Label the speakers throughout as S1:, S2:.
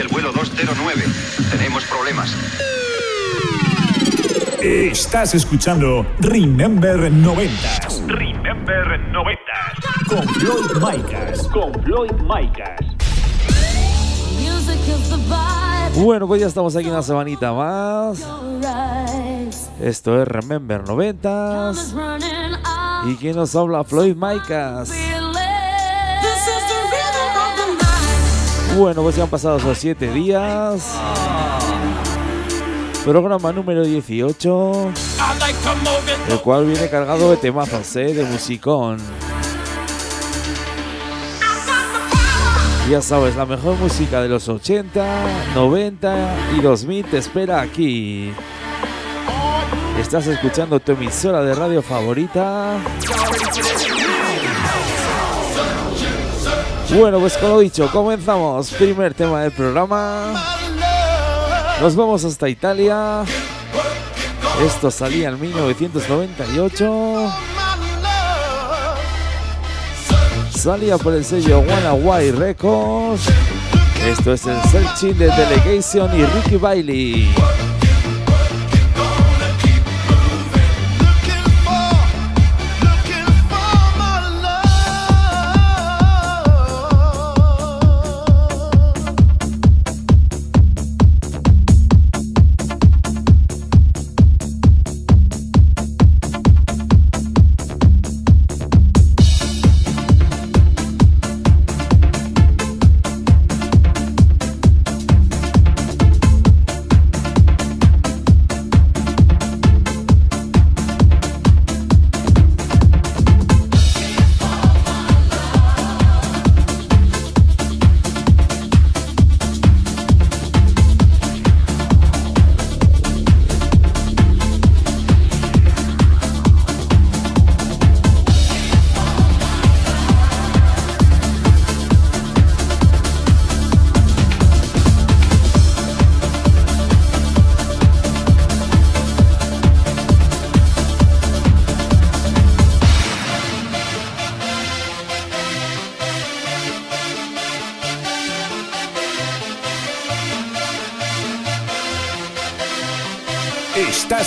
S1: el vuelo 209. Tenemos problemas.
S2: Estás escuchando Remember 90
S3: Remember 90.
S2: con Floyd Micas.
S3: Con Floyd Micas.
S4: Bueno, pues ya estamos aquí una semanita más. Esto es Remember 90 ¿Y quién nos habla? Floyd Micas. Bueno, pues ya han pasado esos 7 días. Programa número 18. El cual viene cargado de temazos, ¿eh? de musicón. Ya sabes, la mejor música de los 80, 90 y 2000 te espera aquí. Estás escuchando tu emisora de radio favorita. Bueno, pues como dicho, comenzamos. Primer tema del programa. Nos vamos hasta Italia. Esto salía en 1998. Salía por el sello Wanna White Records. Esto es el Searching de Delegation y Ricky Bailey.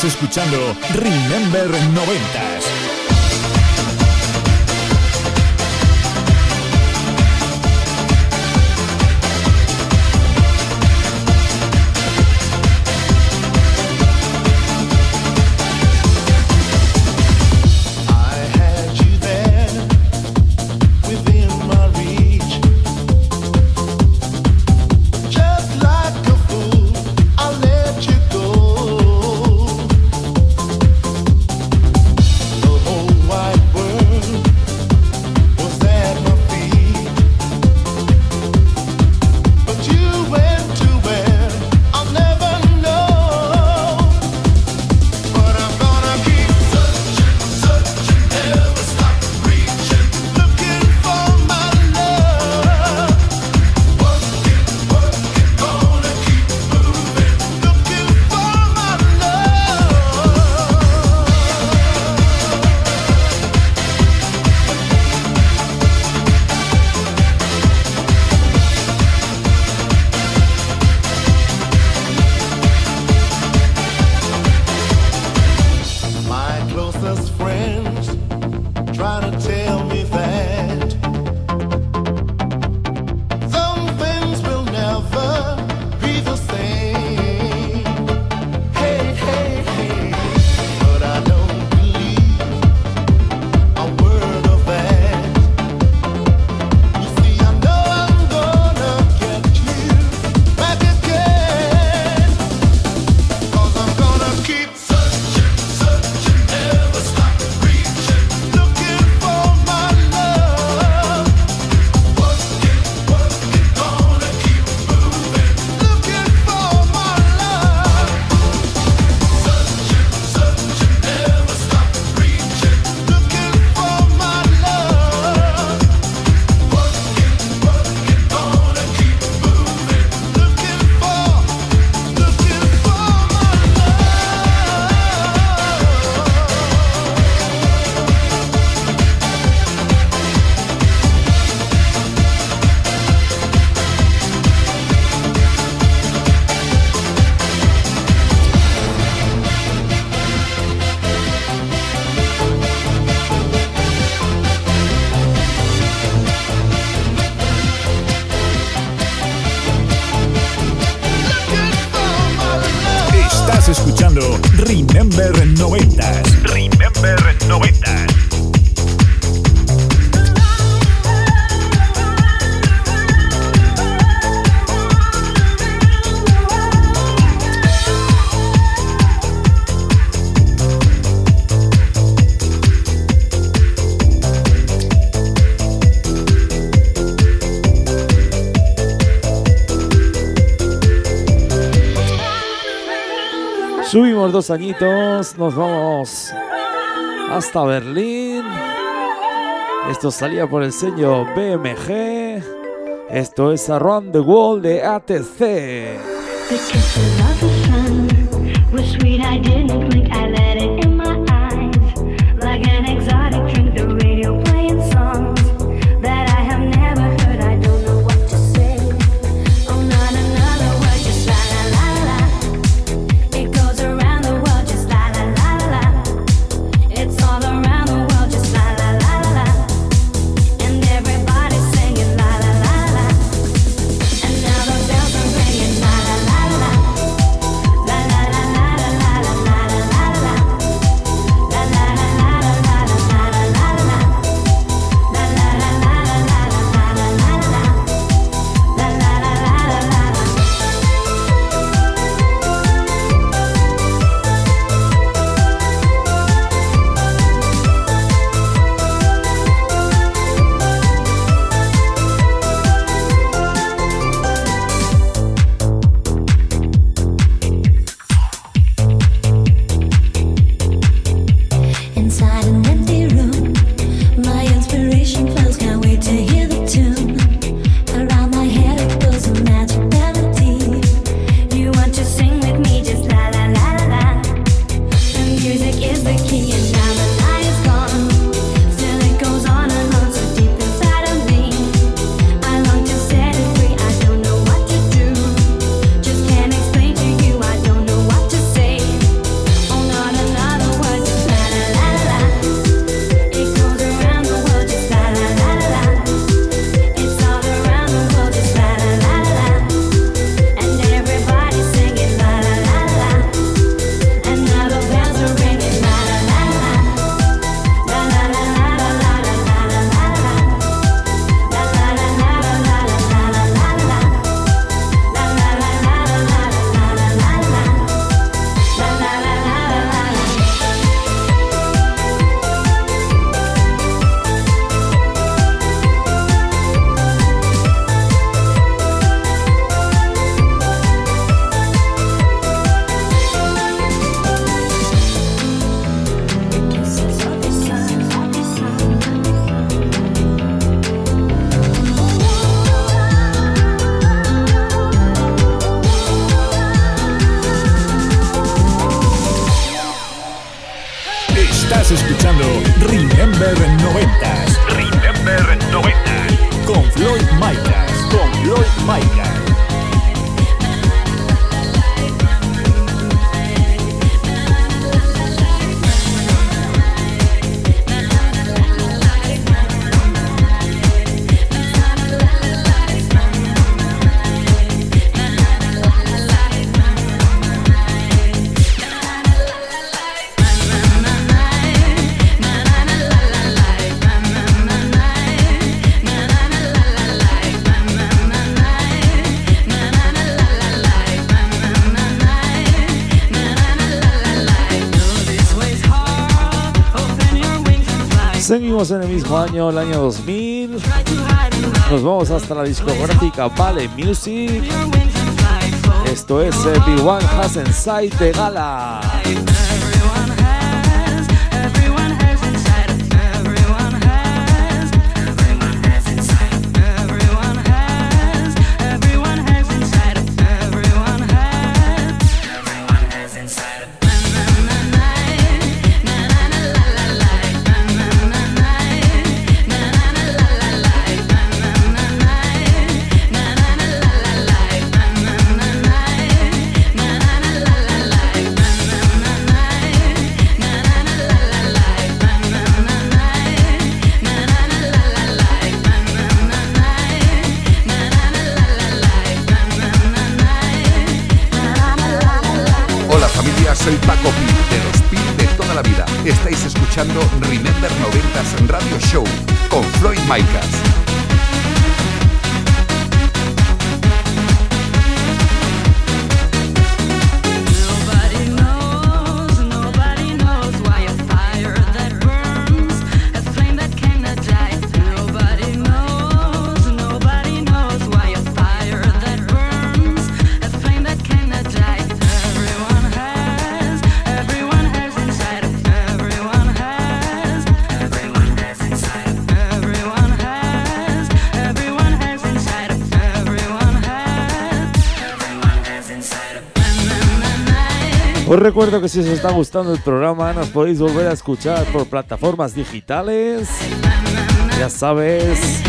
S2: Escuchando Remember 90
S5: Remember
S2: 90
S6: dos añitos, nos vamos hasta Berlín. Esto salía por el sello BMG. Esto es Around the World de ATC. Seguimos en el mismo año, el año 2000. Nos vamos hasta la discográfica Vale Music. Esto es eh, B1 Has Inside de Gala. Estáis escuchando Remember 90s Radio Show con Floyd Micas.
S4: Os recuerdo que si os está gustando el programa nos podéis volver a escuchar por plataformas digitales. Ya sabes,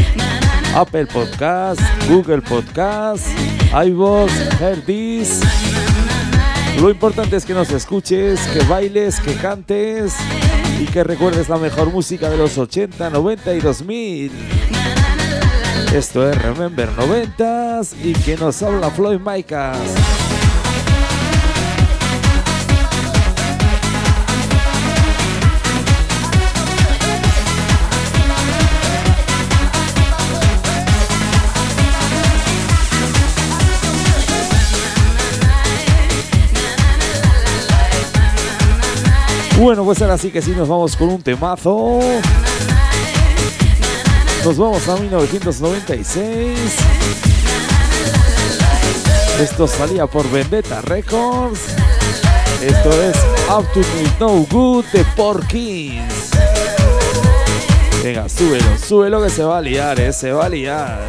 S4: Apple Podcast, Google Podcast, iVoox, Herbis. Lo importante es que nos escuches, que bailes, que cantes y que recuerdes la mejor música de los 80, 90 y 2000. Esto es Remember 90s y que nos habla Floyd Micas. Bueno, pues ahora sí que sí nos vamos con un temazo. Nos vamos a 1996. Esto salía por Vendetta Records. Esto es Up to Me No Good de Porkins. Venga, súbelo, súbelo que se va a liar, eh, se va a liar.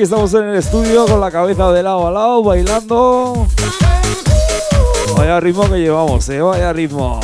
S4: Aquí estamos en el estudio con la cabeza de lado a lado, bailando. Vaya ritmo que llevamos, eh, vaya ritmo.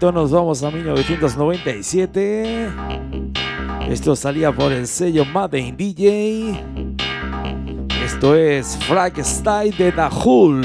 S4: Añito, nos vamos a 1997. Esto salía por el sello Madden DJ. Esto es Frag Style de Dahul.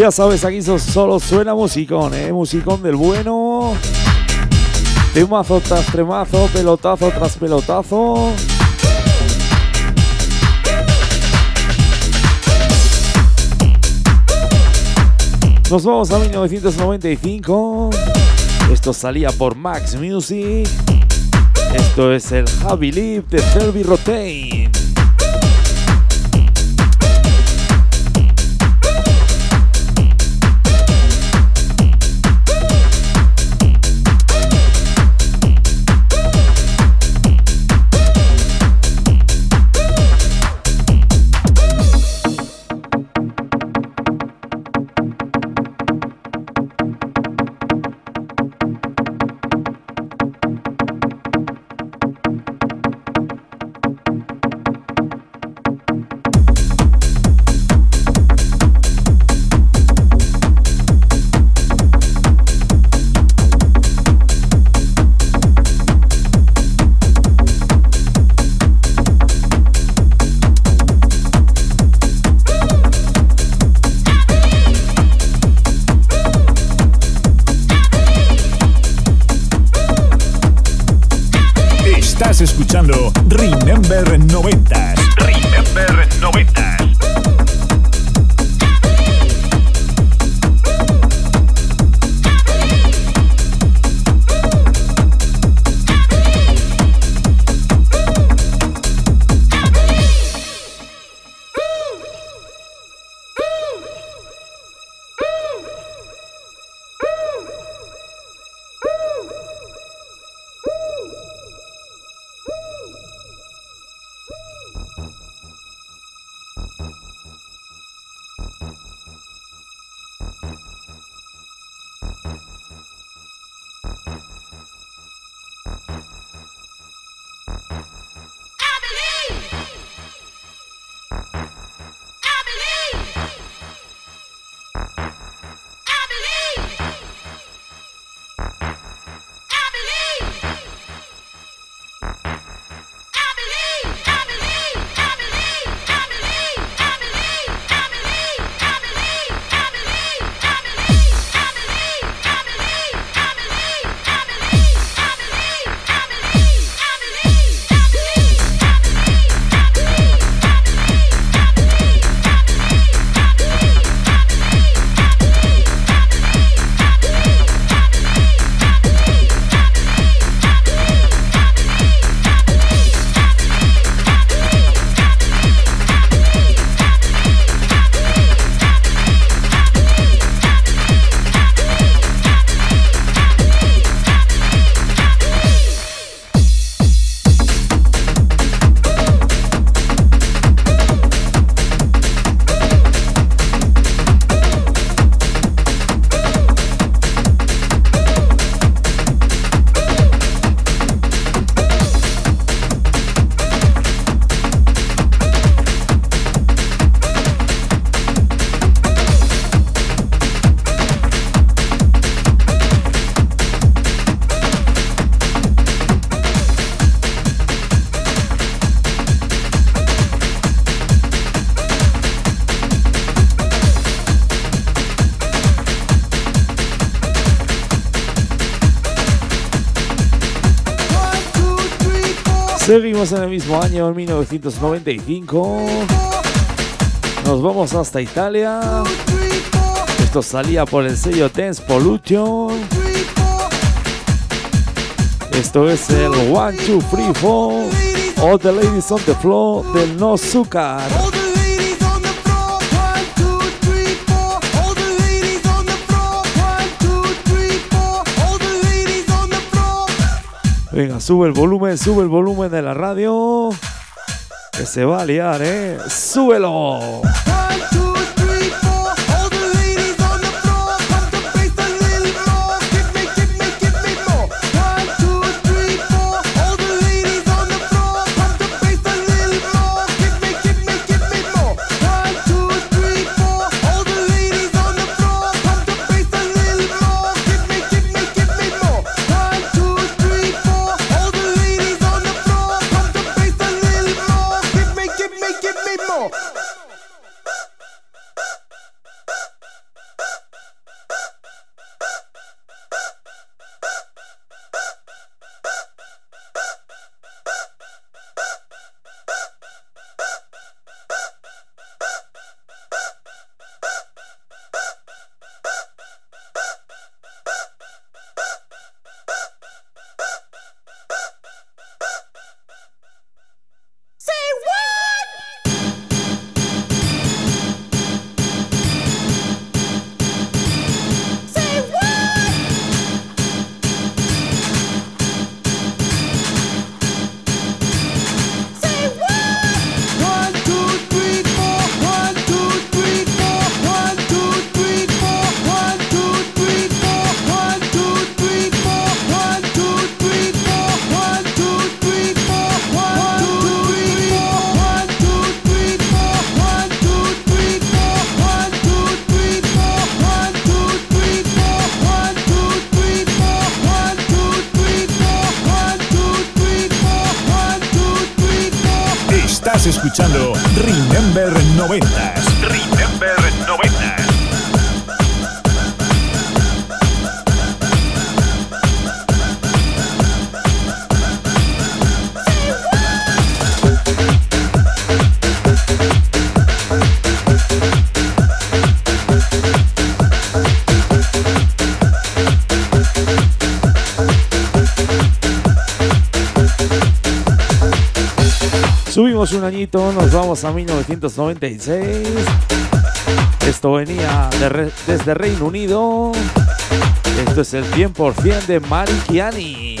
S4: Ya sabes, aquí so- solo suena musicón, ¿eh? Musicón del bueno. Temazo tras tremazo, pelotazo tras pelotazo. Nos vamos a 1995. Esto salía por Max Music. Esto es el Happy Leap de Selby Rotain. En el mismo año, en 1995, nos vamos hasta Italia. Esto salía por el sello Dance Pollution. Esto es el 1, 2, 3, 4. All the ladies on the floor del No Zucar. Venga, sube el volumen, sube el volumen de la radio. Que se va a liar, ¿eh? ¡Súbelo! Un añito, nos vamos a 1996. Esto venía desde Reino Unido. Esto es el 100% de Marikiani.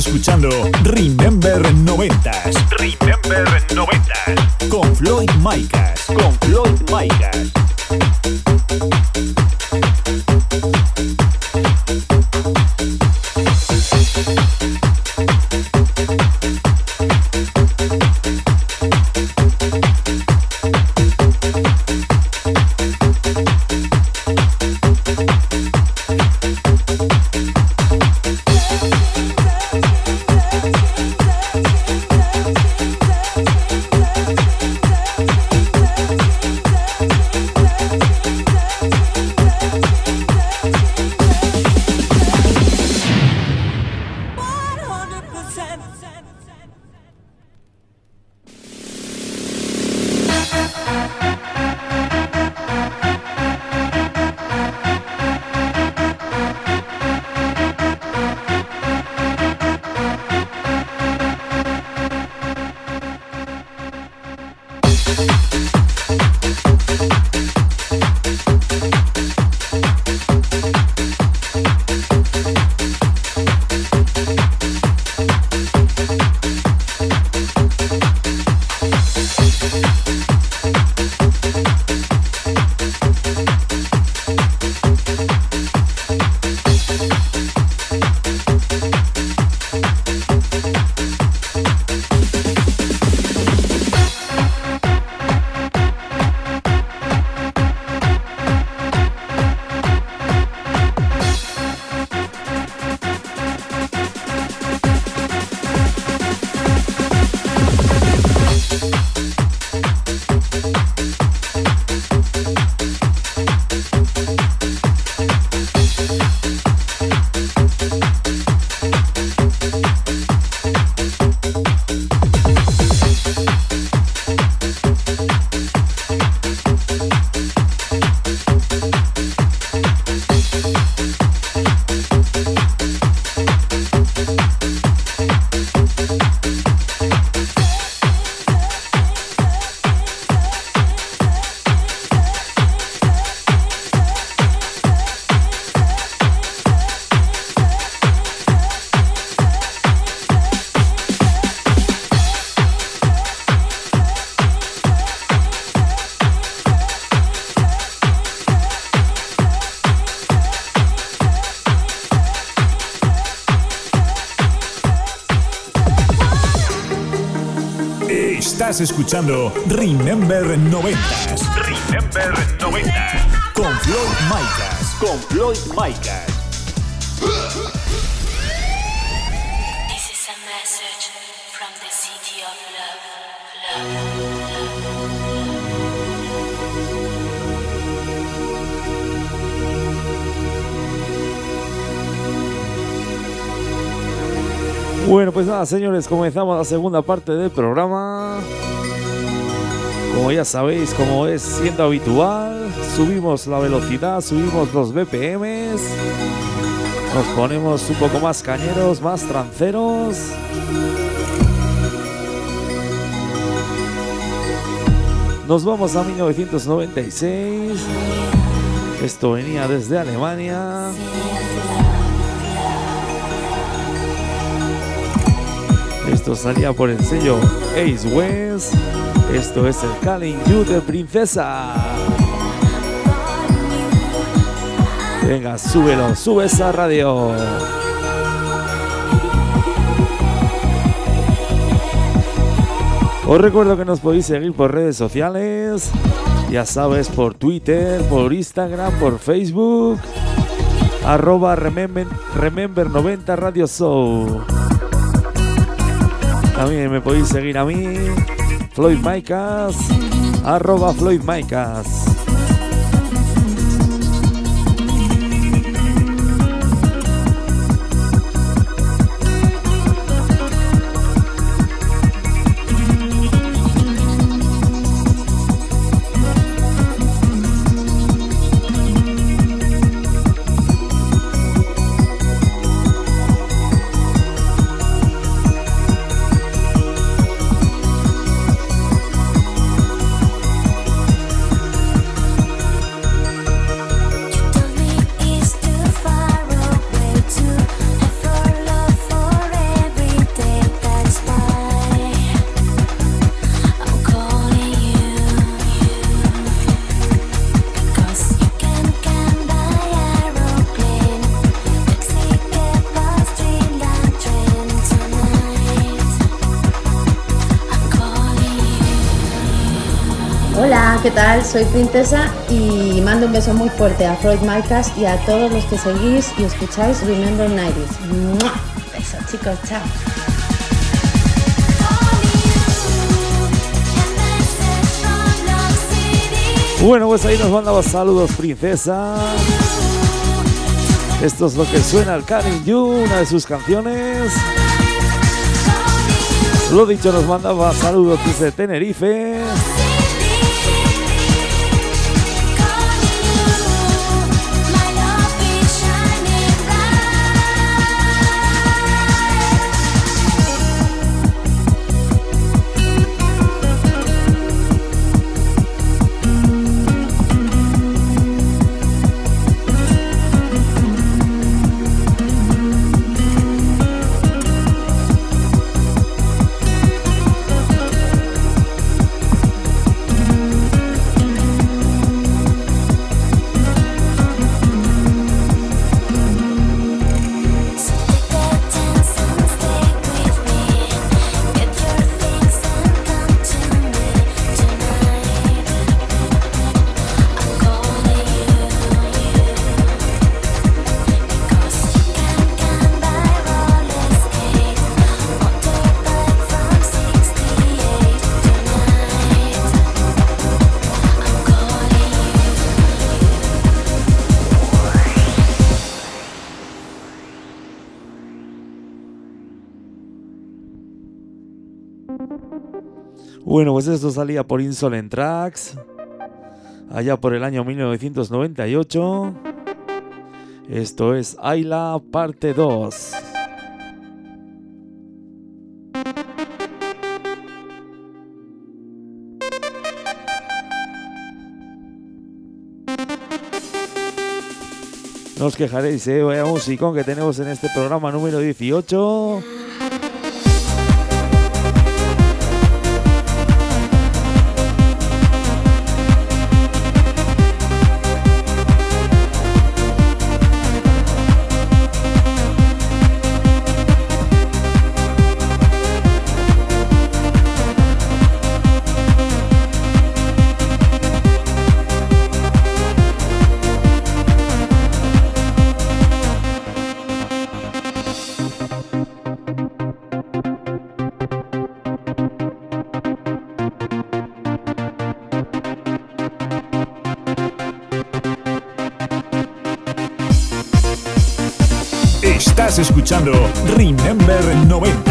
S2: escuchando Remember 90s.
S3: Remember 90s.
S2: Con Floyd Micas. Con Floyd Micas. Estás escuchando Remember 90s
S3: Remember 90.
S2: con Floyd Micas. Con Floyd Micas.
S4: Bueno, pues nada, señores, comenzamos la segunda parte del programa. Como ya sabéis, como es siendo habitual, subimos la velocidad, subimos los BPMs, nos ponemos un poco más cañeros, más tranceros. Nos vamos a 1996. Esto venía desde Alemania. Esto salía por el sello Ace West. Esto es el Calling You de Princesa. Venga, súbelo, sube esa radio. Os recuerdo que nos podéis seguir por redes sociales. Ya sabes, por Twitter, por Instagram, por Facebook. Arroba Remember, Remember 90 Radio Show. También me podéis seguir a mí, Floyd Micas, arroba Floyd Micas.
S7: ¿Qué tal? Soy Princesa y mando un beso muy fuerte a Freud Micas y a todos los que seguís y escucháis Remember 90s. ¡Mua! Besos chicos, chao.
S4: Bueno, pues ahí nos mandaba saludos, princesa. Esto es lo que suena al Calling You, una de sus canciones. Lo dicho, nos mandaba saludos desde Tenerife. Bueno, pues esto salía por Insolent Tracks. Allá por el año 1998. Esto es Ayla parte 2. No os quejaréis, ¿eh? Vaya musicón que tenemos en este programa número 18.
S2: Remember 90s.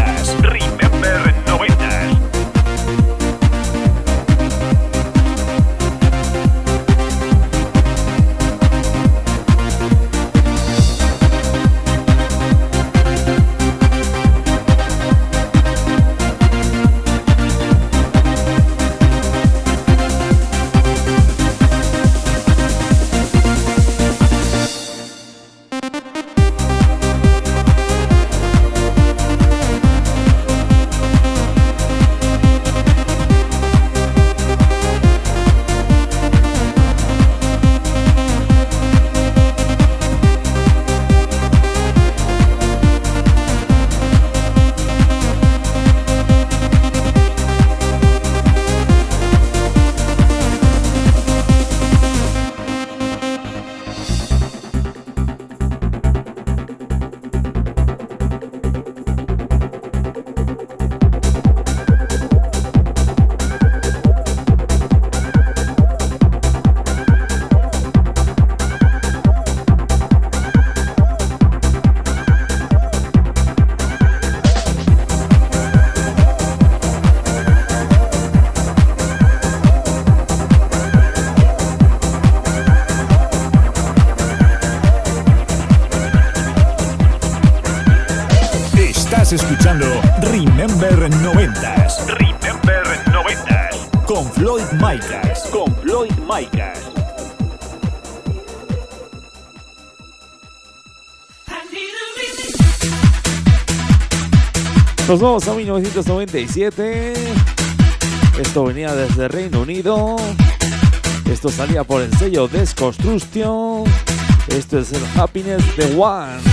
S4: Nos vamos a 1997. Esto venía desde Reino Unido. Esto salía por el sello Desconstruction. Esto es el Happiness de One.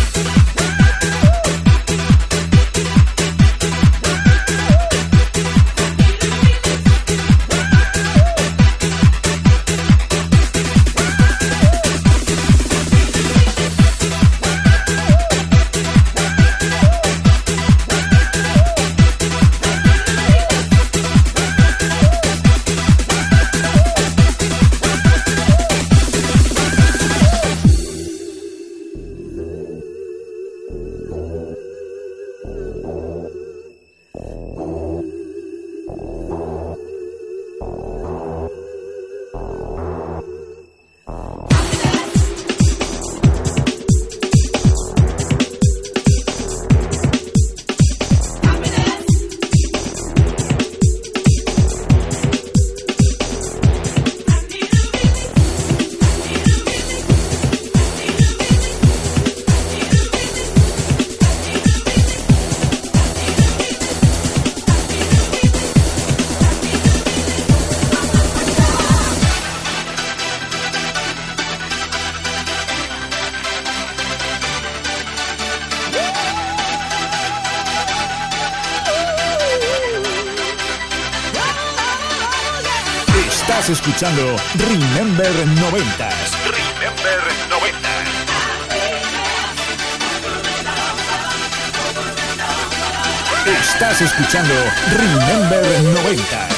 S2: Estás escuchando Remember 90s.
S3: Remember 90s.
S2: Estás escuchando Remember 90s.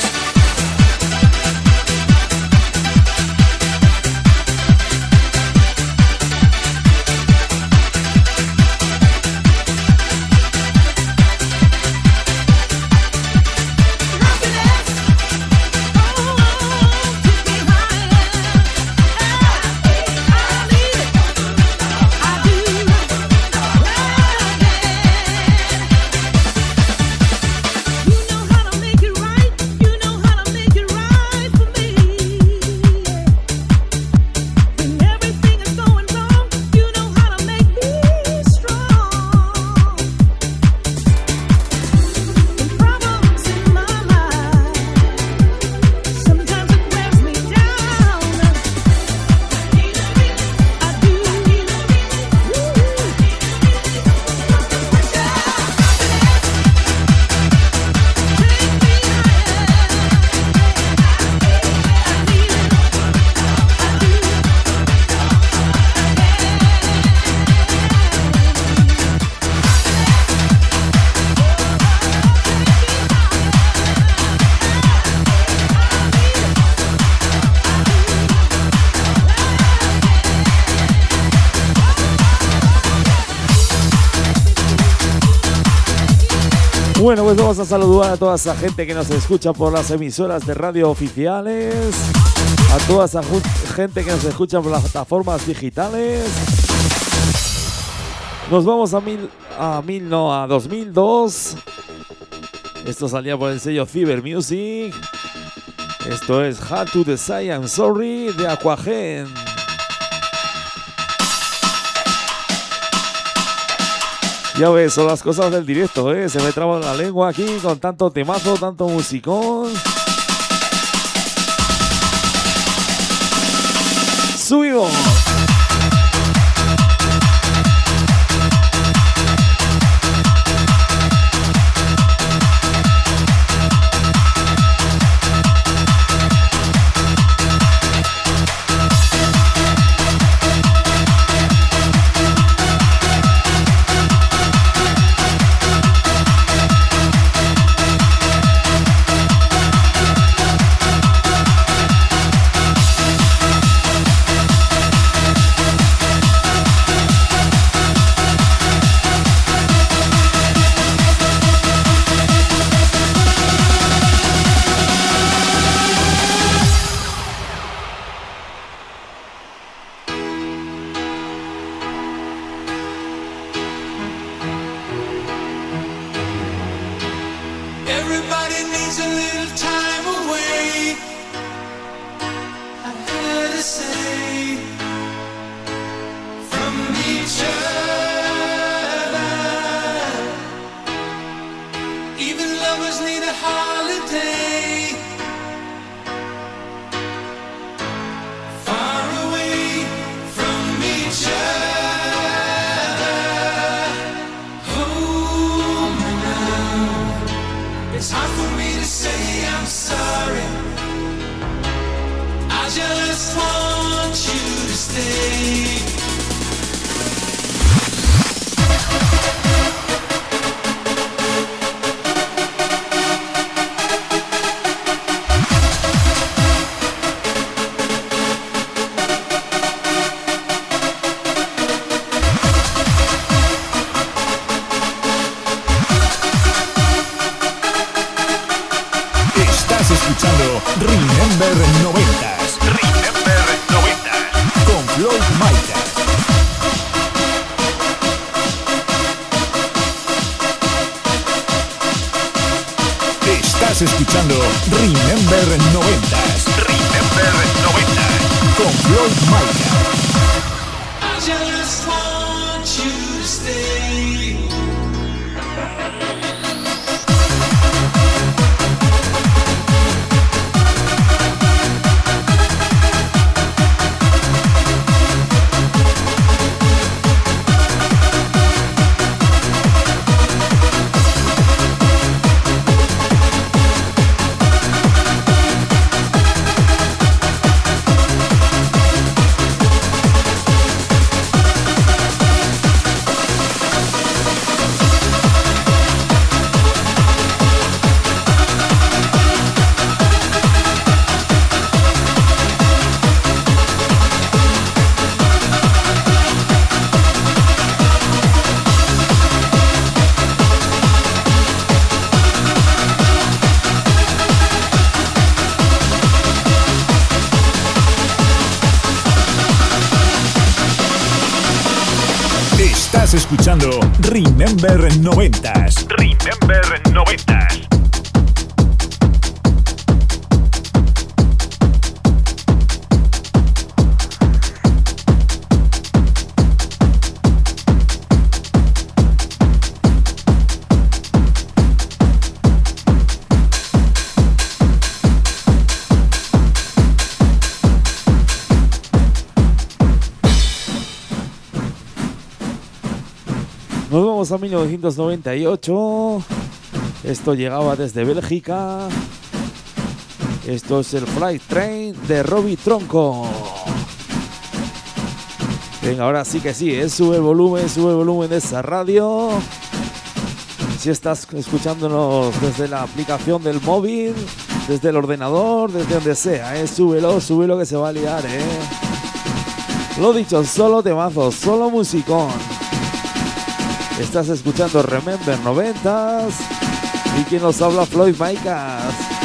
S4: Vamos a saludar a toda esa gente que nos escucha por las emisoras de radio oficiales, a toda esa gente que nos escucha por las plataformas digitales. Nos vamos a mil, a mil, no, a 2002. Esto salía por el sello Cyber Music. Esto es Hard to Decide I'm Sorry de Aquagen. Ya ves, son las cosas del directo, ¿eh? Se me traba la lengua aquí con tanto temazo, tanto musicón. Subimos.
S2: Remember 90s
S4: vamos a 1998. Esto llegaba desde Bélgica. Esto es el Flight Train de Robbie Tronco. Venga, ahora sí que sí, ¿eh? sube el volumen, sube el volumen de esa radio. Si estás escuchándonos desde la aplicación del móvil, desde el ordenador, desde donde sea, ¿eh? súbelo, súbelo que se va a liar. ¿eh? Lo dicho, solo temazos, solo musicón. Estás escuchando Remember 90s
S2: Aquí quien nos habla Floyd Maicas.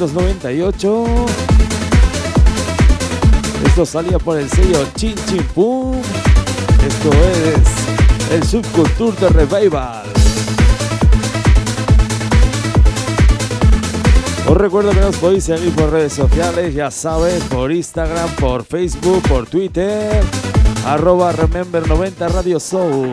S4: 1998. Esto salía por el sello Chin Chin Pum. Esto es el Subculture de Revival. Os recuerdo que nos podéis seguir por redes sociales, ya sabes, por Instagram, por Facebook, por Twitter, arroba Remember 90 Radio Soul.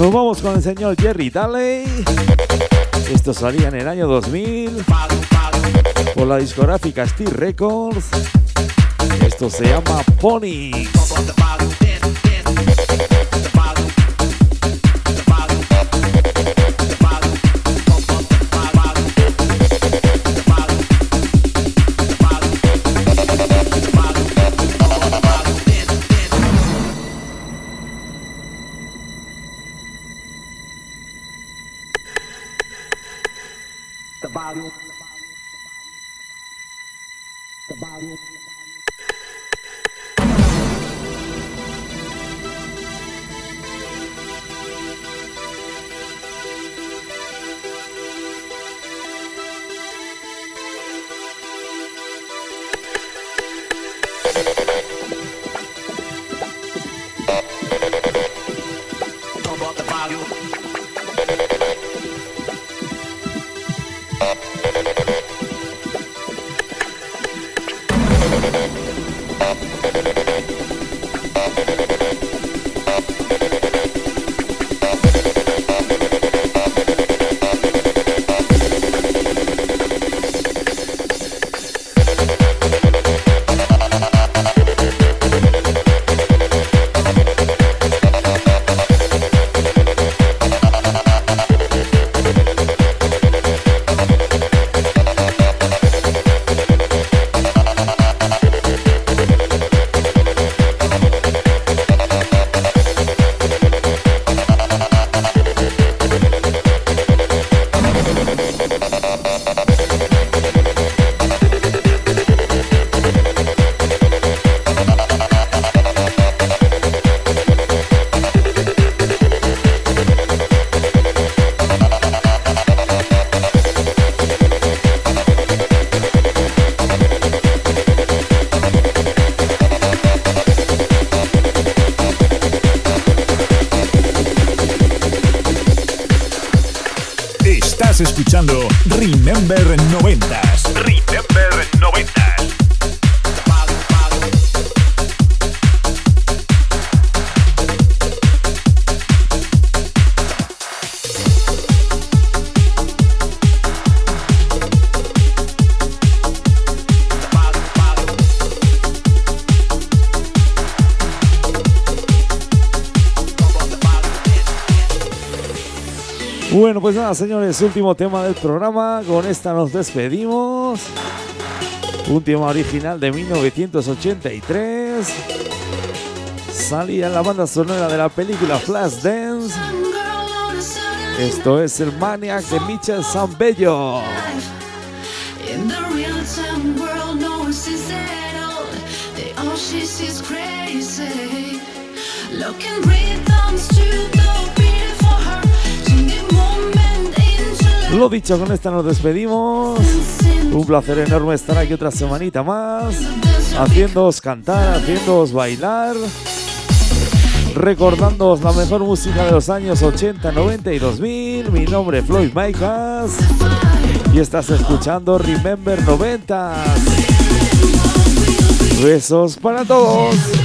S4: Nos vamos con el señor Jerry Daley. Esto salía en el año 2000 por la discográfica Steel Records. Esto se llama Pony. Pues nada, señores, último tema del programa. Con esta nos despedimos. Un tema original de 1983. Salía la banda sonora de la película Flashdance. Esto es el Maniac de Michel Zambello. Lo dicho, con esta nos despedimos. Un placer enorme estar aquí otra semanita más. Haciéndoos cantar, haciéndoos bailar. Recordándoos la mejor música de los años 80, 90 y 2000. Mi nombre es Floyd Micas. Y estás escuchando Remember 90. Besos para todos.